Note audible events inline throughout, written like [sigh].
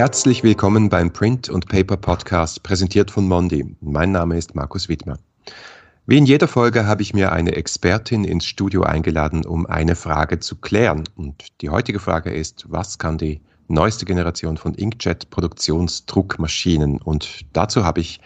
Herzlich willkommen beim Print und Paper Podcast, präsentiert von Mondi. Mein Name ist Markus Wittmer. Wie in jeder Folge habe ich mir eine Expertin ins Studio eingeladen, um eine Frage zu klären. Und die heutige Frage ist, was kann die neueste Generation von Inkjet-Produktionsdruckmaschinen? Und dazu habe ich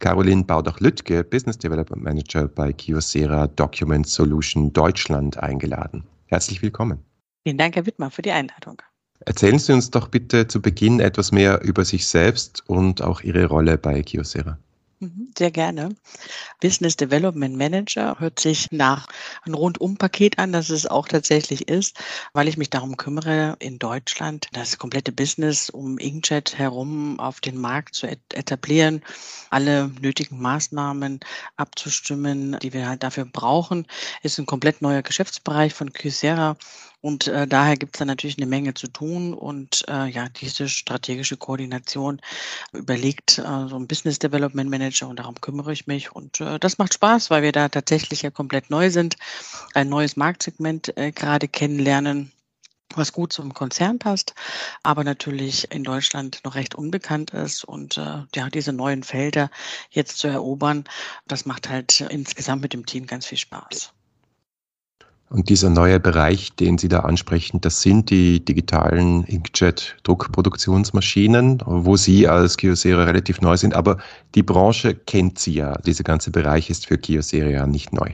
Caroline Baudach-Lüttke, Business Development Manager bei Kyocera Document Solution Deutschland, eingeladen. Herzlich willkommen. Vielen Dank, Herr Wittmer, für die Einladung. Erzählen Sie uns doch bitte zu Beginn etwas mehr über sich selbst und auch Ihre Rolle bei Kyocera. Mhm, sehr gerne. Business Development Manager hört sich nach einem Rundumpaket an, das es auch tatsächlich ist, weil ich mich darum kümmere, in Deutschland das komplette Business um Inkjet herum auf den Markt zu etablieren, alle nötigen Maßnahmen abzustimmen, die wir halt dafür brauchen. Ist ein komplett neuer Geschäftsbereich von Kyocera und äh, daher gibt es da natürlich eine Menge zu tun. Und äh, ja, diese strategische Koordination überlegt äh, so ein Business Development Manager und darum kümmere ich mich. Und äh, das macht Spaß, weil wir da tatsächlich ja komplett neu sind, ein neues Marktsegment äh, gerade kennenlernen was gut zum Konzern passt, aber natürlich in Deutschland noch recht unbekannt ist. Und äh, ja, diese neuen Felder jetzt zu erobern, das macht halt insgesamt mit dem Team ganz viel Spaß. Und dieser neue Bereich, den Sie da ansprechen, das sind die digitalen Inkjet-Druckproduktionsmaschinen, wo Sie als Kyocera relativ neu sind. Aber die Branche kennt Sie ja. Dieser ganze Bereich ist für Kyocera ja nicht neu.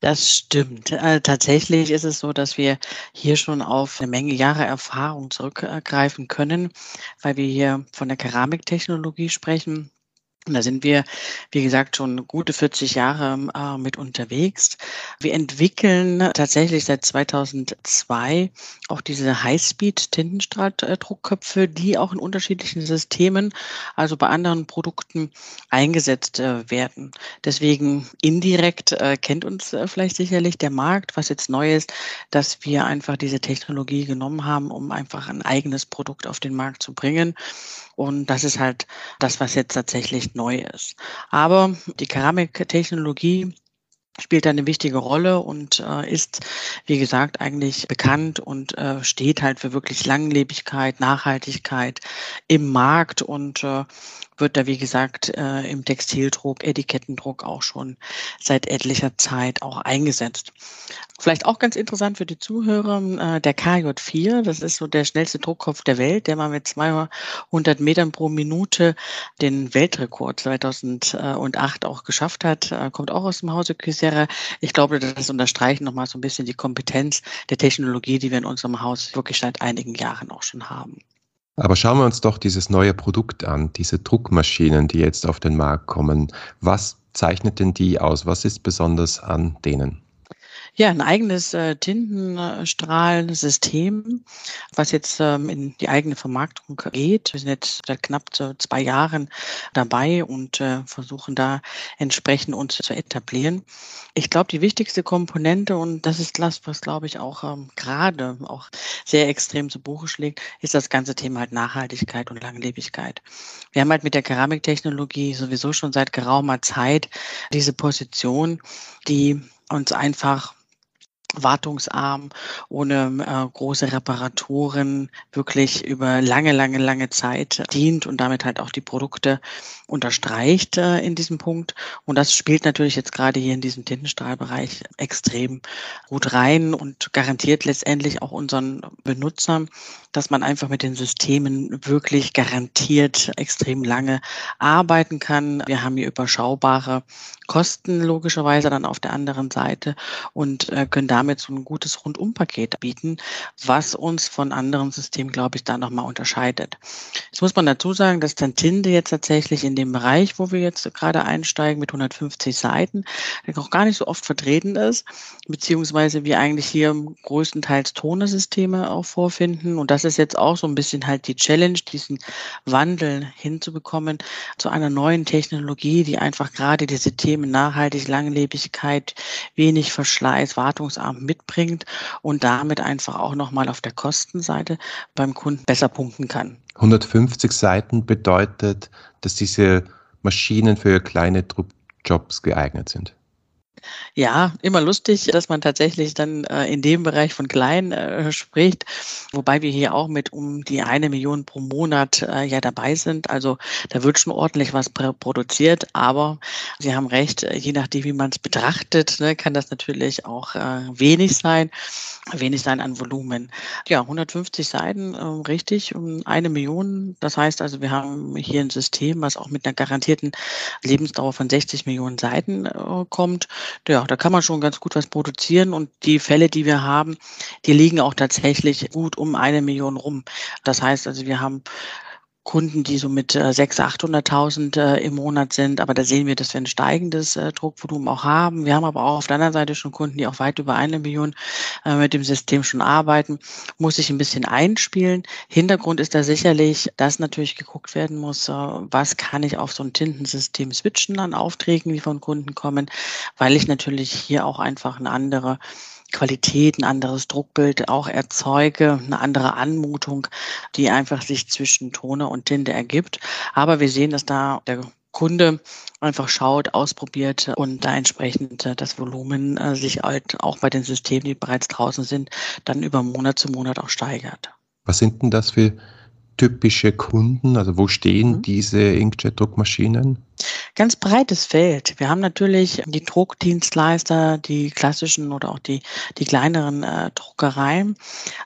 Das stimmt. Äh, tatsächlich ist es so, dass wir hier schon auf eine Menge Jahre Erfahrung zurückgreifen können, weil wir hier von der Keramiktechnologie sprechen und da sind wir, wie gesagt, schon gute 40 Jahre äh, mit unterwegs. Wir entwickeln tatsächlich seit 2002 auch diese Highspeed-Tintenstrahldruckköpfe, die auch in unterschiedlichen Systemen, also bei anderen Produkten eingesetzt äh, werden. Deswegen indirekt äh, kennt uns äh, vielleicht sicherlich der Markt. Was jetzt neu ist, dass wir einfach diese Technologie genommen haben, um einfach ein eigenes Produkt auf den Markt zu bringen. Und das ist halt das, was jetzt tatsächlich neu ist. Aber die Keramiktechnologie spielt eine wichtige Rolle und äh, ist, wie gesagt, eigentlich bekannt und äh, steht halt für wirklich Langlebigkeit, Nachhaltigkeit im Markt und äh, wird da, wie gesagt, äh, im Textildruck, Etikettendruck auch schon seit etlicher Zeit auch eingesetzt. Vielleicht auch ganz interessant für die Zuhörer, äh, der KJ4, das ist so der schnellste Druckkopf der Welt, der mal mit 200 Metern pro Minute den Weltrekord 2008 auch geschafft hat, äh, kommt auch aus dem Hause Kyocera. Ich glaube, das unterstreicht nochmal so ein bisschen die Kompetenz der Technologie, die wir in unserem Haus wirklich seit einigen Jahren auch schon haben. Aber schauen wir uns doch dieses neue Produkt an, diese Druckmaschinen, die jetzt auf den Markt kommen. Was zeichnet denn die aus? Was ist besonders an denen? Ja, ein eigenes äh, Tintenstrahlensystem, was jetzt ähm, in die eigene Vermarktung geht. Wir sind jetzt seit knapp so zwei Jahren dabei und äh, versuchen da entsprechend uns zu etablieren. Ich glaube, die wichtigste Komponente, und das ist das, was, glaube ich, auch ähm, gerade auch sehr extrem zu Buche schlägt, ist das ganze Thema halt Nachhaltigkeit und Langlebigkeit. Wir haben halt mit der Keramiktechnologie sowieso schon seit geraumer Zeit diese Position, die uns einfach wartungsarm, ohne äh, große Reparaturen wirklich über lange, lange, lange Zeit dient und damit halt auch die Produkte unterstreicht äh, in diesem Punkt. Und das spielt natürlich jetzt gerade hier in diesem Tintenstrahlbereich extrem gut rein und garantiert letztendlich auch unseren Benutzern, dass man einfach mit den Systemen wirklich garantiert extrem lange arbeiten kann. Wir haben hier überschaubare Kosten logischerweise dann auf der anderen Seite und äh, können damit so ein gutes Rundumpaket bieten, was uns von anderen Systemen, glaube ich, da nochmal unterscheidet. Jetzt muss man dazu sagen, dass Tantinde jetzt tatsächlich in dem Bereich, wo wir jetzt gerade einsteigen mit 150 Seiten, auch gar nicht so oft vertreten ist, beziehungsweise wir eigentlich hier größtenteils Tonesysteme auch vorfinden. Und das ist jetzt auch so ein bisschen halt die Challenge, diesen Wandel hinzubekommen zu einer neuen Technologie, die einfach gerade diese Themen nachhaltig, Langlebigkeit, wenig Verschleiß, wartungsarm mitbringt und damit einfach auch nochmal auf der Kostenseite beim Kunden besser punkten kann. 150 Seiten bedeutet, dass diese Maschinen für kleine Jobs geeignet sind. Ja, immer lustig, dass man tatsächlich dann äh, in dem Bereich von klein äh, spricht, wobei wir hier auch mit um die eine Million pro Monat äh, ja dabei sind. Also da wird schon ordentlich was produziert, aber Sie haben recht, äh, je nachdem, wie man es betrachtet, ne, kann das natürlich auch äh, wenig sein, wenig sein an Volumen. Ja, 150 Seiten, äh, richtig, um eine Million. Das heißt also, wir haben hier ein System, was auch mit einer garantierten Lebensdauer von 60 Millionen Seiten äh, kommt. Ja, da kann man schon ganz gut was produzieren und die Fälle, die wir haben, die liegen auch tatsächlich gut um eine Million rum. Das heißt also, wir haben Kunden, die so mit äh, 600.000, 800.000 äh, im Monat sind. Aber da sehen wir, dass wir ein steigendes äh, Druckvolumen auch haben. Wir haben aber auch auf der anderen Seite schon Kunden, die auch weit über eine Million äh, mit dem System schon arbeiten. Muss sich ein bisschen einspielen. Hintergrund ist da sicherlich, dass natürlich geguckt werden muss, äh, was kann ich auf so ein Tintensystem switchen an Aufträgen, die von Kunden kommen, weil ich natürlich hier auch einfach eine andere Qualität, ein anderes Druckbild auch erzeuge, eine andere Anmutung, die einfach sich zwischen Toner und Tinte ergibt. Aber wir sehen, dass da der Kunde einfach schaut, ausprobiert und da entsprechend äh, das Volumen äh, sich halt auch bei den Systemen, die bereits draußen sind, dann über Monat zu Monat auch steigert. Was sind denn das für typische Kunden? Also wo stehen mhm. diese Inkjet-Druckmaschinen? Ganz breites Feld. Wir haben natürlich die Druckdienstleister, die klassischen oder auch die, die kleineren äh, Druckereien.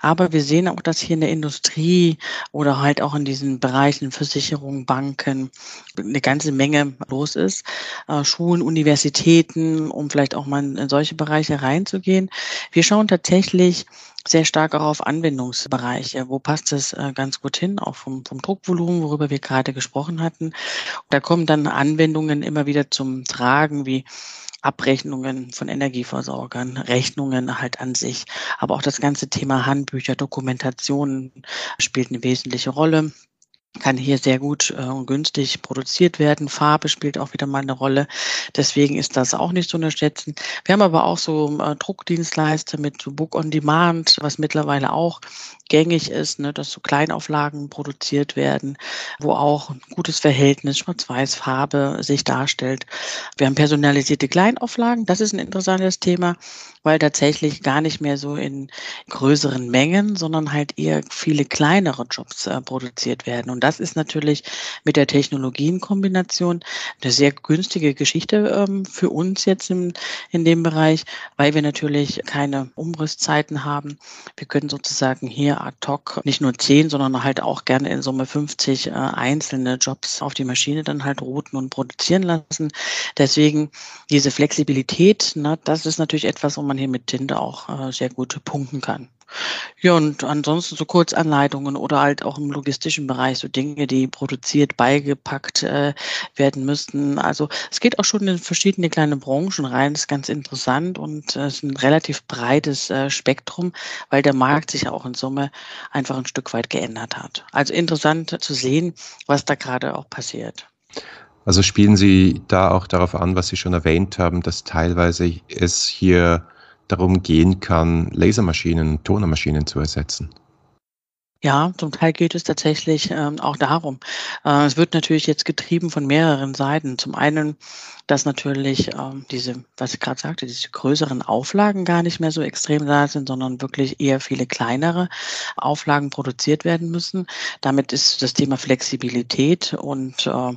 Aber wir sehen auch, dass hier in der Industrie oder halt auch in diesen Bereichen Versicherungen, Banken eine ganze Menge los ist. Äh, Schulen, Universitäten, um vielleicht auch mal in solche Bereiche reinzugehen. Wir schauen tatsächlich sehr stark auch auf Anwendungsbereiche. Wo passt es äh, ganz gut hin, auch vom, vom Druckvolumen, worüber wir gerade gesprochen hatten. Da kommen dann Anwendungen immer wieder zum Tragen, wie Abrechnungen von Energieversorgern, Rechnungen halt an sich. Aber auch das ganze Thema Handbücher, Dokumentation spielt eine wesentliche Rolle kann hier sehr gut äh, und günstig produziert werden. Farbe spielt auch wieder mal eine Rolle. Deswegen ist das auch nicht zu unterschätzen. Wir haben aber auch so äh, Druckdienstleister mit Book on Demand, was mittlerweile auch gängig ist, ne, dass so Kleinauflagen produziert werden, wo auch ein gutes Verhältnis Schwarz-Weiß-Farbe sich darstellt. Wir haben personalisierte Kleinauflagen, das ist ein interessantes Thema, weil tatsächlich gar nicht mehr so in größeren Mengen, sondern halt eher viele kleinere Jobs äh, produziert werden. Und das ist natürlich mit der Technologienkombination eine sehr günstige Geschichte ähm, für uns jetzt im, in dem Bereich, weil wir natürlich keine Umrisszeiten haben. Wir können sozusagen hier ad hoc nicht nur 10, sondern halt auch gerne in Summe 50 äh, einzelne Jobs auf die Maschine dann halt routen und produzieren lassen. Deswegen diese Flexibilität, na, das ist natürlich etwas, wo man hier mit Tinte auch äh, sehr gut punkten kann. Ja, und ansonsten so Kurzanleitungen oder halt auch im logistischen Bereich so Dinge, die produziert, beigepackt äh, werden müssten. Also es geht auch schon in verschiedene kleine Branchen rein. Das ist ganz interessant und äh, es ist ein relativ breites äh, Spektrum, weil der Markt sich ja auch in Summe einfach ein Stück weit geändert hat. Also interessant zu sehen, was da gerade auch passiert. Also spielen Sie da auch darauf an, was Sie schon erwähnt haben, dass teilweise es hier darum gehen kann, Lasermaschinen, Tonermaschinen zu ersetzen. Ja, zum Teil geht es tatsächlich ähm, auch darum. Äh, es wird natürlich jetzt getrieben von mehreren Seiten. Zum einen, dass natürlich ähm, diese, was ich gerade sagte, diese größeren Auflagen gar nicht mehr so extrem da sind, sondern wirklich eher viele kleinere Auflagen produziert werden müssen. Damit ist das Thema Flexibilität und äh,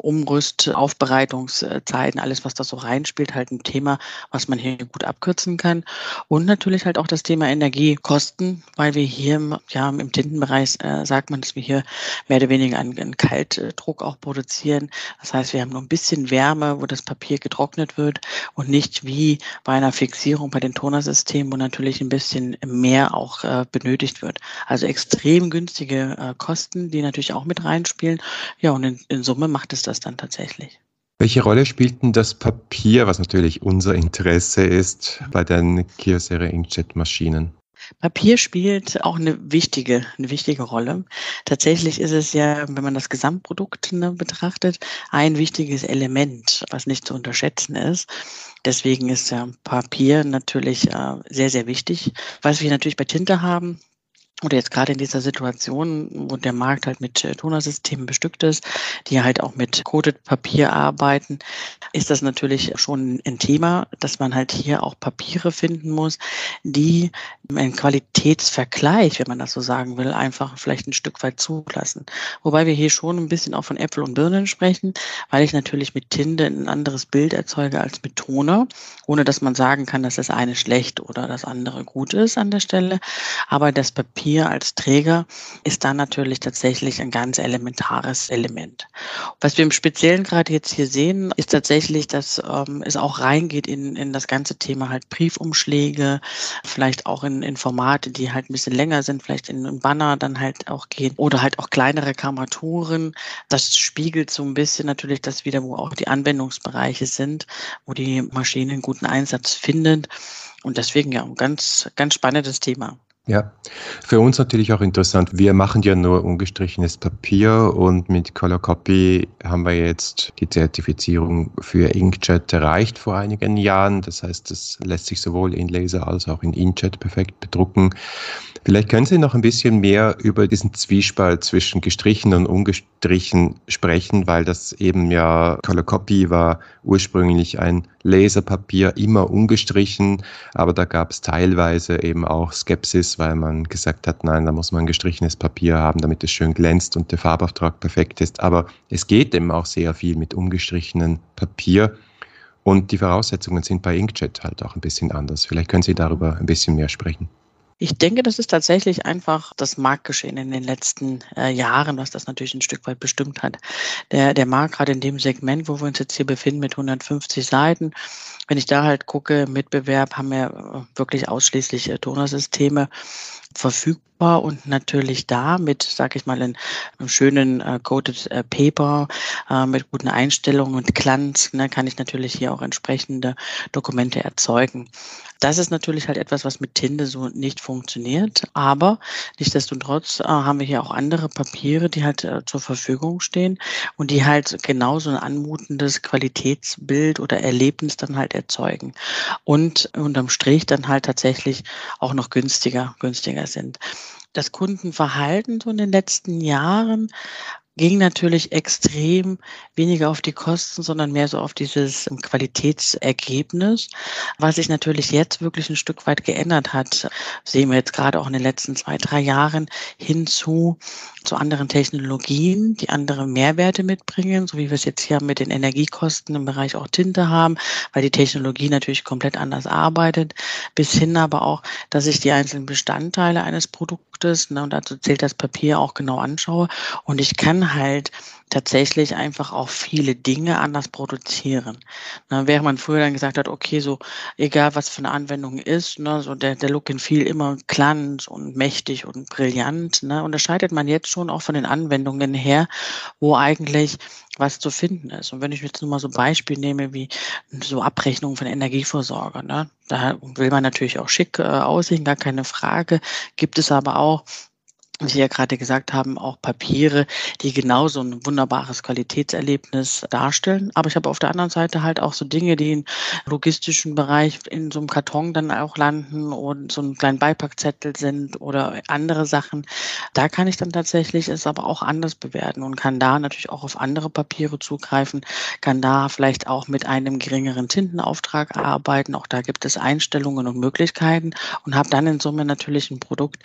Umrüst, Aufbereitungszeiten, alles, was da so reinspielt, halt ein Thema, was man hier gut abkürzen kann. Und natürlich halt auch das Thema Energiekosten, weil wir hier ja, im Tintenbereich äh, sagt man, dass wir hier mehr oder weniger einen, einen Kaltdruck auch produzieren. Das heißt, wir haben nur ein bisschen Wärme, wo das Papier getrocknet wird und nicht wie bei einer Fixierung bei den Tonersystemen, wo natürlich ein bisschen mehr auch äh, benötigt wird. Also extrem günstige äh, Kosten, die natürlich auch mit reinspielen. Ja, und in, in Summe macht es das dann tatsächlich. Welche Rolle spielt denn das Papier, was natürlich unser Interesse ist, bei den Kyocera Inkjet-Maschinen? Papier spielt auch eine wichtige, eine wichtige Rolle. Tatsächlich ist es ja, wenn man das Gesamtprodukt ne, betrachtet, ein wichtiges Element, was nicht zu unterschätzen ist. Deswegen ist ja Papier natürlich äh, sehr, sehr wichtig. Was wir natürlich bei Tinte haben, oder jetzt gerade in dieser Situation, wo der Markt halt mit äh, Tonersystemen bestückt ist, die halt auch mit Coated Papier arbeiten, ist das natürlich schon ein Thema, dass man halt hier auch Papiere finden muss, die einen Qualitätsvergleich, wenn man das so sagen will, einfach vielleicht ein Stück weit zulassen. Wobei wir hier schon ein bisschen auch von Äpfel und Birnen sprechen, weil ich natürlich mit Tinte ein anderes Bild erzeuge als mit Toner, ohne dass man sagen kann, dass das eine schlecht oder das andere gut ist an der Stelle. Aber das Papier Papier als Träger ist da natürlich tatsächlich ein ganz elementares Element. Was wir im Speziellen gerade jetzt hier sehen, ist tatsächlich, dass ähm, es auch reingeht in, in das ganze Thema halt Briefumschläge, vielleicht auch in, in Formate, die halt ein bisschen länger sind, vielleicht in einen Banner dann halt auch gehen oder halt auch kleinere Gramaturen. Das spiegelt so ein bisschen natürlich das wieder, wo auch die Anwendungsbereiche sind, wo die Maschine einen guten Einsatz findet. Und deswegen ja, ein ganz, ganz spannendes Thema. Ja, für uns natürlich auch interessant. Wir machen ja nur ungestrichenes Papier und mit Color Copy haben wir jetzt die Zertifizierung für Inkjet erreicht vor einigen Jahren. Das heißt, es lässt sich sowohl in Laser als auch in Inkjet perfekt bedrucken. Vielleicht können Sie noch ein bisschen mehr über diesen Zwiespalt zwischen gestrichen und ungestrichen sprechen, weil das eben ja Color Copy war ursprünglich ein Laserpapier, immer ungestrichen, aber da gab es teilweise eben auch Skepsis, weil man gesagt hat, nein, da muss man gestrichenes Papier haben, damit es schön glänzt und der Farbauftrag perfekt ist. Aber es geht eben auch sehr viel mit ungestrichenem Papier. Und die Voraussetzungen sind bei Inkjet halt auch ein bisschen anders. Vielleicht können Sie darüber ein bisschen mehr sprechen. Ich denke, das ist tatsächlich einfach das Marktgeschehen in den letzten äh, Jahren, was das natürlich ein Stück weit bestimmt hat. Der, der Markt gerade in dem Segment, wo wir uns jetzt hier befinden mit 150 Seiten, wenn ich da halt gucke, Mitbewerb haben wir äh, wirklich ausschließlich äh, Tonersysteme verfügbar und natürlich da mit, sage ich mal, einem schönen äh, Coated äh, Paper äh, mit guten Einstellungen und Glanz, ne, kann ich natürlich hier auch entsprechende Dokumente erzeugen. Das ist natürlich halt etwas, was mit Tinte so nicht funktioniert. Aber nichtsdestotrotz äh, haben wir hier auch andere Papiere, die halt äh, zur Verfügung stehen und die halt genauso ein anmutendes Qualitätsbild oder Erlebnis dann halt erzeugen. Und unterm Strich dann halt tatsächlich auch noch günstiger, günstiger sind. Das Kundenverhalten so in den letzten Jahren ging natürlich extrem weniger auf die Kosten, sondern mehr so auf dieses Qualitätsergebnis, was sich natürlich jetzt wirklich ein Stück weit geändert hat. Sehen wir jetzt gerade auch in den letzten zwei, drei Jahren hinzu zu anderen Technologien, die andere Mehrwerte mitbringen, so wie wir es jetzt hier mit den Energiekosten im Bereich auch Tinte haben, weil die Technologie natürlich komplett anders arbeitet, bis hin aber auch, dass ich die einzelnen Bestandteile eines Produktes, ne, und dazu zählt das Papier auch genau anschaue und ich kann halt tatsächlich einfach auch viele Dinge anders produzieren. Ne, während man früher dann gesagt hat, okay, so egal was für eine Anwendung ist, ne, so der, der Look and Feel immer glanz und mächtig und brillant, ne, unterscheidet man jetzt schon auch von den Anwendungen her, wo eigentlich was zu finden ist. Und wenn ich jetzt nur mal so Beispiel nehme, wie so Abrechnungen von Energieversorger, ne, da will man natürlich auch schick äh, aussehen, gar keine Frage, gibt es aber auch wie Sie ja gerade gesagt haben, auch Papiere, die genauso ein wunderbares Qualitätserlebnis darstellen. Aber ich habe auf der anderen Seite halt auch so Dinge, die im logistischen Bereich in so einem Karton dann auch landen und so einen kleinen Beipackzettel sind oder andere Sachen. Da kann ich dann tatsächlich es aber auch anders bewerten und kann da natürlich auch auf andere Papiere zugreifen, kann da vielleicht auch mit einem geringeren Tintenauftrag arbeiten. Auch da gibt es Einstellungen und Möglichkeiten und habe dann in Summe natürlich ein Produkt,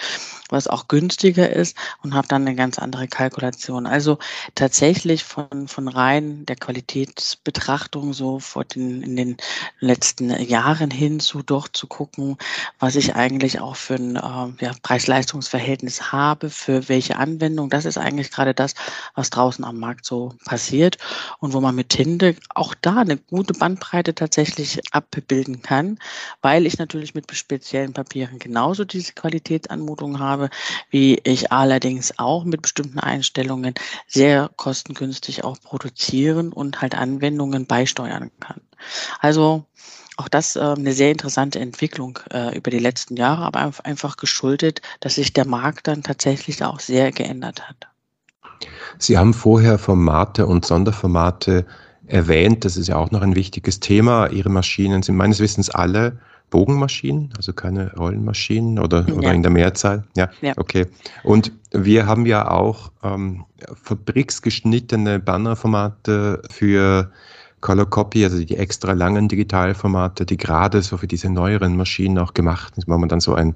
was auch günstiger ist und habe dann eine ganz andere Kalkulation. Also tatsächlich von, von rein der Qualitätsbetrachtung so vor den, in den letzten Jahren hin zu doch zu gucken, was ich eigentlich auch für ein äh, ja, Preis-Leistungs-Verhältnis habe, für welche Anwendung. Das ist eigentlich gerade das, was draußen am Markt so passiert und wo man mit Tinte auch da eine gute Bandbreite tatsächlich abbilden kann, weil ich natürlich mit speziellen Papieren genauso diese Qualitätsanmutung habe, wie ich ich allerdings auch mit bestimmten Einstellungen sehr kostengünstig auch produzieren und halt Anwendungen beisteuern kann. Also auch das äh, eine sehr interessante Entwicklung äh, über die letzten Jahre, aber einfach geschuldet, dass sich der Markt dann tatsächlich auch sehr geändert hat. Sie haben vorher Formate und Sonderformate erwähnt. Das ist ja auch noch ein wichtiges Thema. Ihre Maschinen sind meines Wissens alle Bogenmaschinen, also keine Rollenmaschinen oder, ja. oder in der Mehrzahl. Ja, ja, okay. Und wir haben ja auch ähm, fabriksgeschnittene Bannerformate für Color Copy, also die extra langen Digitalformate, die gerade so für diese neueren Maschinen auch gemacht sind, wo man dann so ein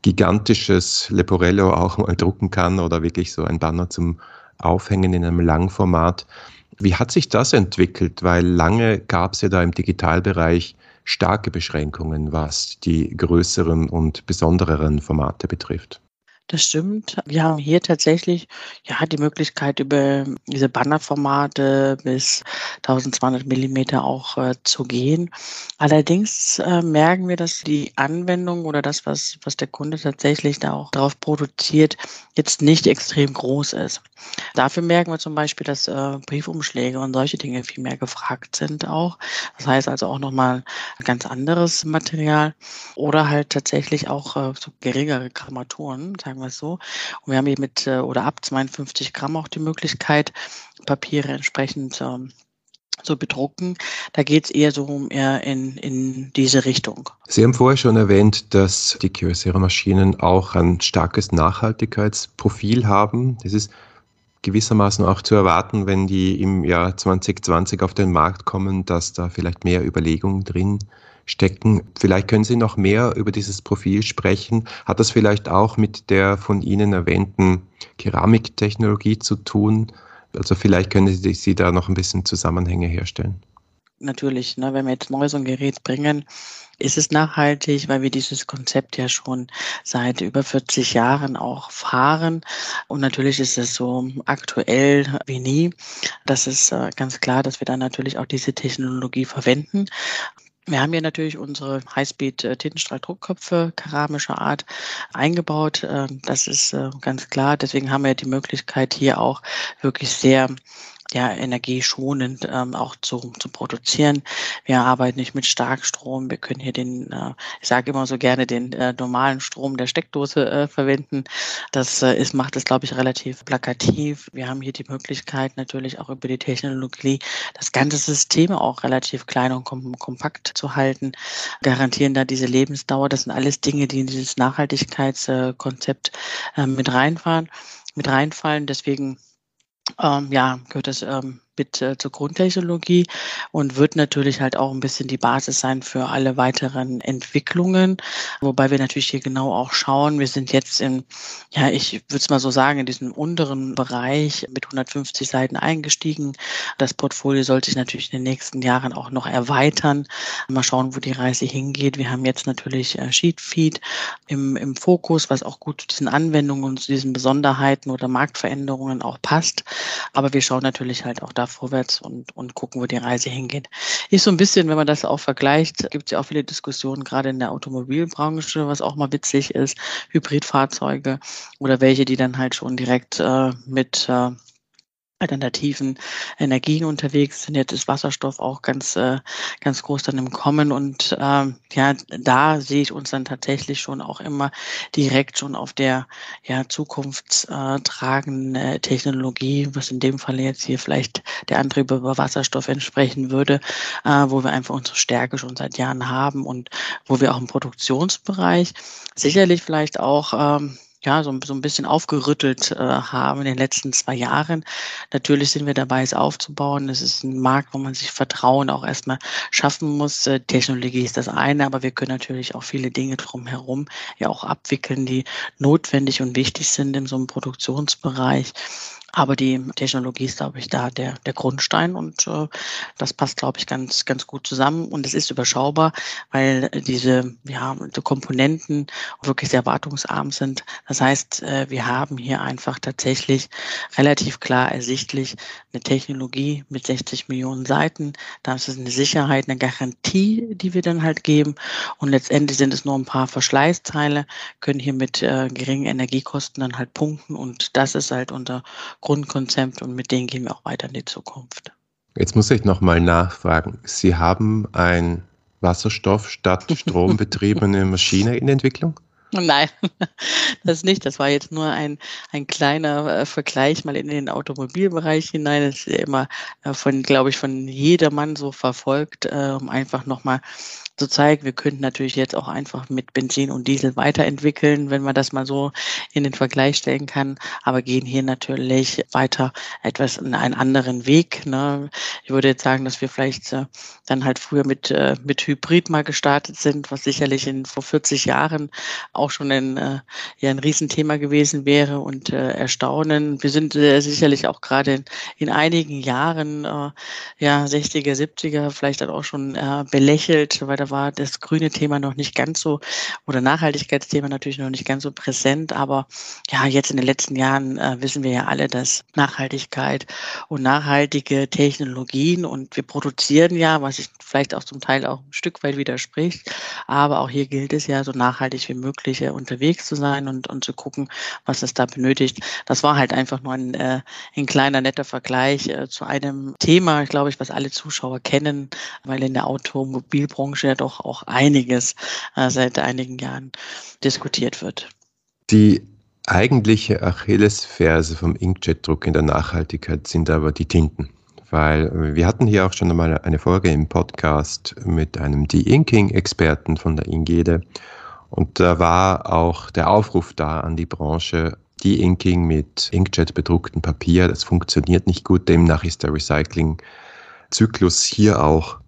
gigantisches Leporello auch mal drucken kann oder wirklich so ein Banner zum Aufhängen in einem Langformat. Wie hat sich das entwickelt? Weil lange gab es ja da im Digitalbereich starke Beschränkungen, was die größeren und besondereren Formate betrifft. Das stimmt. Wir haben hier tatsächlich ja die Möglichkeit, über diese Bannerformate bis 1200 Millimeter auch äh, zu gehen. Allerdings äh, merken wir, dass die Anwendung oder das, was, was der Kunde tatsächlich da auch drauf produziert, jetzt nicht extrem groß ist. Dafür merken wir zum Beispiel, dass äh, Briefumschläge und solche Dinge viel mehr gefragt sind auch. Das heißt also auch nochmal ganz anderes Material oder halt tatsächlich auch äh, so geringere Grammaturen, sagen wir es so. Und wir haben hier mit äh, oder ab 52 Gramm auch die Möglichkeit, Papiere entsprechend ähm, so bedrucken. Da geht es eher so um eher in, in diese Richtung. Sie haben vorher schon erwähnt, dass die Kyocera-Maschinen auch ein starkes Nachhaltigkeitsprofil haben. Das ist gewissermaßen auch zu erwarten, wenn die im Jahr 2020 auf den Markt kommen, dass da vielleicht mehr Überlegungen drin stecken. Vielleicht können Sie noch mehr über dieses Profil sprechen. Hat das vielleicht auch mit der von Ihnen erwähnten Keramiktechnologie zu tun? Also vielleicht können Sie, da noch ein bisschen Zusammenhänge herstellen. Natürlich, ne, wenn wir jetzt neu so ein Gerät bringen, ist es nachhaltig, weil wir dieses Konzept ja schon seit über 40 Jahren auch fahren. Und natürlich ist es so aktuell wie nie. Das ist äh, ganz klar, dass wir dann natürlich auch diese Technologie verwenden. Wir haben hier natürlich unsere Highspeed-Tintenstrahldruckköpfe keramischer Art eingebaut. Äh, das ist äh, ganz klar. Deswegen haben wir die Möglichkeit, hier auch wirklich sehr ja, energieschonend ähm, auch zu, zu produzieren. Wir arbeiten nicht mit Starkstrom. Wir können hier den, äh, ich sage immer so gerne, den äh, normalen Strom der Steckdose äh, verwenden. Das äh, ist, macht es, glaube ich, relativ plakativ. Wir haben hier die Möglichkeit, natürlich auch über die Technologie das ganze System auch relativ klein und kom kompakt zu halten, garantieren da diese Lebensdauer. Das sind alles Dinge, die in dieses Nachhaltigkeitskonzept äh, mit reinfahren, mit reinfallen. Deswegen ähm, ja, gehört das ähm, mit äh, zur Grundtechnologie und wird natürlich halt auch ein bisschen die Basis sein für alle weiteren Entwicklungen. Wobei wir natürlich hier genau auch schauen. Wir sind jetzt in, ja, ich würde es mal so sagen, in diesem unteren Bereich mit 150 Seiten eingestiegen. Das Portfolio sollte sich natürlich in den nächsten Jahren auch noch erweitern. Mal schauen, wo die Reise hingeht. Wir haben jetzt natürlich äh, Sheetfeed im, im Fokus, was auch gut zu diesen Anwendungen und zu diesen Besonderheiten oder Marktveränderungen auch passt. Aber wir schauen natürlich halt auch da vorwärts und, und gucken, wo die Reise hingeht. Ist so ein bisschen, wenn man das auch vergleicht, gibt es ja auch viele Diskussionen, gerade in der Automobilbranche, was auch mal witzig ist, Hybridfahrzeuge oder welche, die dann halt schon direkt äh, mit äh, alternativen Energien unterwegs sind. Jetzt ist Wasserstoff auch ganz, äh, ganz groß dann im Kommen. Und ähm, ja, da sehe ich uns dann tatsächlich schon auch immer direkt schon auf der ja, zukunftstragenden äh, Technologie, was in dem Fall jetzt hier vielleicht der Antrieb über Wasserstoff entsprechen würde, äh, wo wir einfach unsere Stärke schon seit Jahren haben und wo wir auch im Produktionsbereich sicherlich vielleicht auch ähm, ja, so, so ein bisschen aufgerüttelt äh, haben in den letzten zwei Jahren. Natürlich sind wir dabei, es aufzubauen. Es ist ein Markt, wo man sich Vertrauen auch erstmal schaffen muss. Äh, Technologie ist das eine, aber wir können natürlich auch viele Dinge drumherum ja auch abwickeln, die notwendig und wichtig sind in so einem Produktionsbereich. Aber die Technologie ist, glaube ich, da der, der Grundstein und äh, das passt, glaube ich, ganz, ganz gut zusammen. Und es ist überschaubar, weil diese, ja, die Komponenten wirklich sehr wartungsarm sind. Das heißt, äh, wir haben hier einfach tatsächlich relativ klar ersichtlich eine Technologie mit 60 Millionen Seiten. Da ist es eine Sicherheit, eine Garantie, die wir dann halt geben. Und letztendlich sind es nur ein paar Verschleißteile, können hier mit äh, geringen Energiekosten dann halt punkten. Und das ist halt unser Grundkonzept und mit denen gehen wir auch weiter in die Zukunft. Jetzt muss ich nochmal nachfragen. Sie haben ein Wasserstoff statt Strom betriebene [laughs] Maschine in Entwicklung? Nein, [laughs] das nicht. Das war jetzt nur ein, ein kleiner äh, Vergleich mal in den Automobilbereich hinein. Das ist ja immer äh, von, glaube ich, von jedermann so verfolgt, äh, um einfach nochmal zeigt, wir könnten natürlich jetzt auch einfach mit Benzin und Diesel weiterentwickeln, wenn man das mal so in den Vergleich stellen kann, aber gehen hier natürlich weiter etwas in einen anderen Weg. Ne? Ich würde jetzt sagen, dass wir vielleicht äh, dann halt früher mit, äh, mit Hybrid mal gestartet sind, was sicherlich in vor 40 Jahren auch schon ein, äh, ja, ein Riesenthema gewesen wäre und äh, erstaunen. Wir sind äh, sicherlich auch gerade in, in einigen Jahren, äh, ja, 60er, 70er, vielleicht dann auch schon äh, belächelt, weil da war das grüne Thema noch nicht ganz so oder Nachhaltigkeitsthema natürlich noch nicht ganz so präsent. Aber ja, jetzt in den letzten Jahren äh, wissen wir ja alle, dass Nachhaltigkeit und nachhaltige Technologien und wir produzieren ja, was sich vielleicht auch zum Teil auch ein Stück weit widerspricht. Aber auch hier gilt es ja, so nachhaltig wie möglich äh, unterwegs zu sein und, und zu gucken, was es da benötigt. Das war halt einfach nur ein, äh, ein kleiner netter Vergleich äh, zu einem Thema, glaube ich, was alle Zuschauer kennen, weil in der Automobilbranche ja doch auch einiges äh, seit einigen Jahren diskutiert wird. Die eigentliche Achillesferse vom Inkjet-Druck in der Nachhaltigkeit sind aber die Tinten. Weil wir hatten hier auch schon einmal eine Folge im Podcast mit einem De-Inking-Experten von der Ingede. Und da war auch der Aufruf da an die Branche, De-Inking mit Inkjet bedrucktem Papier, das funktioniert nicht gut. Demnach ist der Recycling-Zyklus hier auch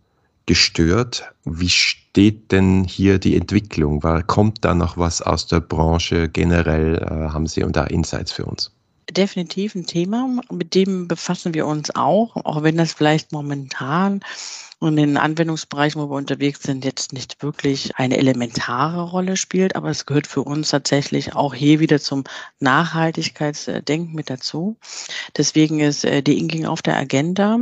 gestört. Wie steht denn hier die Entwicklung? Kommt da noch was aus der Branche generell? Äh, haben Sie da Insights für uns? Definitiv ein Thema, mit dem befassen wir uns auch, auch wenn das vielleicht momentan und in den Anwendungsbereichen, wo wir unterwegs sind, jetzt nicht wirklich eine elementare Rolle spielt, aber es gehört für uns tatsächlich auch hier wieder zum Nachhaltigkeitsdenken mit dazu. Deswegen ist äh, die Inking auf der Agenda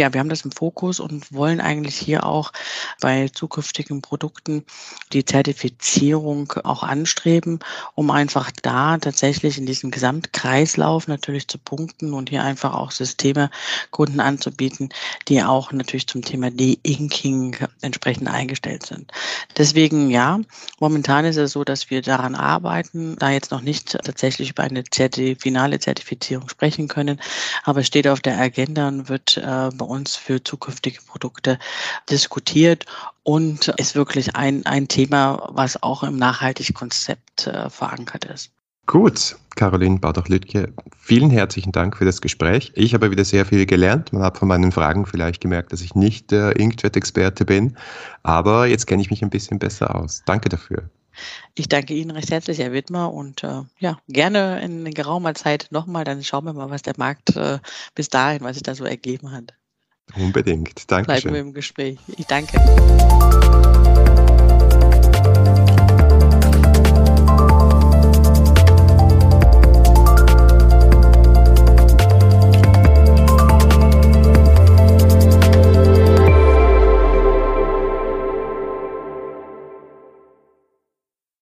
ja, wir haben das im Fokus und wollen eigentlich hier auch bei zukünftigen Produkten die Zertifizierung auch anstreben, um einfach da tatsächlich in diesem Gesamtkreislauf natürlich zu punkten und hier einfach auch Systeme Kunden anzubieten, die auch natürlich zum Thema De-Inking entsprechend eingestellt sind. Deswegen ja, momentan ist es so, dass wir daran arbeiten, da jetzt noch nicht tatsächlich über eine Zertif finale Zertifizierung sprechen können, aber es steht auf der Agenda und wird äh, bei uns für zukünftige Produkte diskutiert und ist wirklich ein, ein Thema, was auch im Nachhaltigkonzept äh, verankert ist. Gut, Caroline Baudach-Lütke, vielen herzlichen Dank für das Gespräch. Ich habe wieder sehr viel gelernt. Man hat von meinen Fragen vielleicht gemerkt, dass ich nicht der Inkjet-Experte bin, aber jetzt kenne ich mich ein bisschen besser aus. Danke dafür. Ich danke Ihnen recht herzlich, Herr Wittmer, und äh, ja, gerne in geraumer Zeit nochmal, dann schauen wir mal, was der Markt äh, bis dahin, was sich da so ergeben hat. Unbedingt. Danke. Bleiben wir im Gespräch. Ich danke.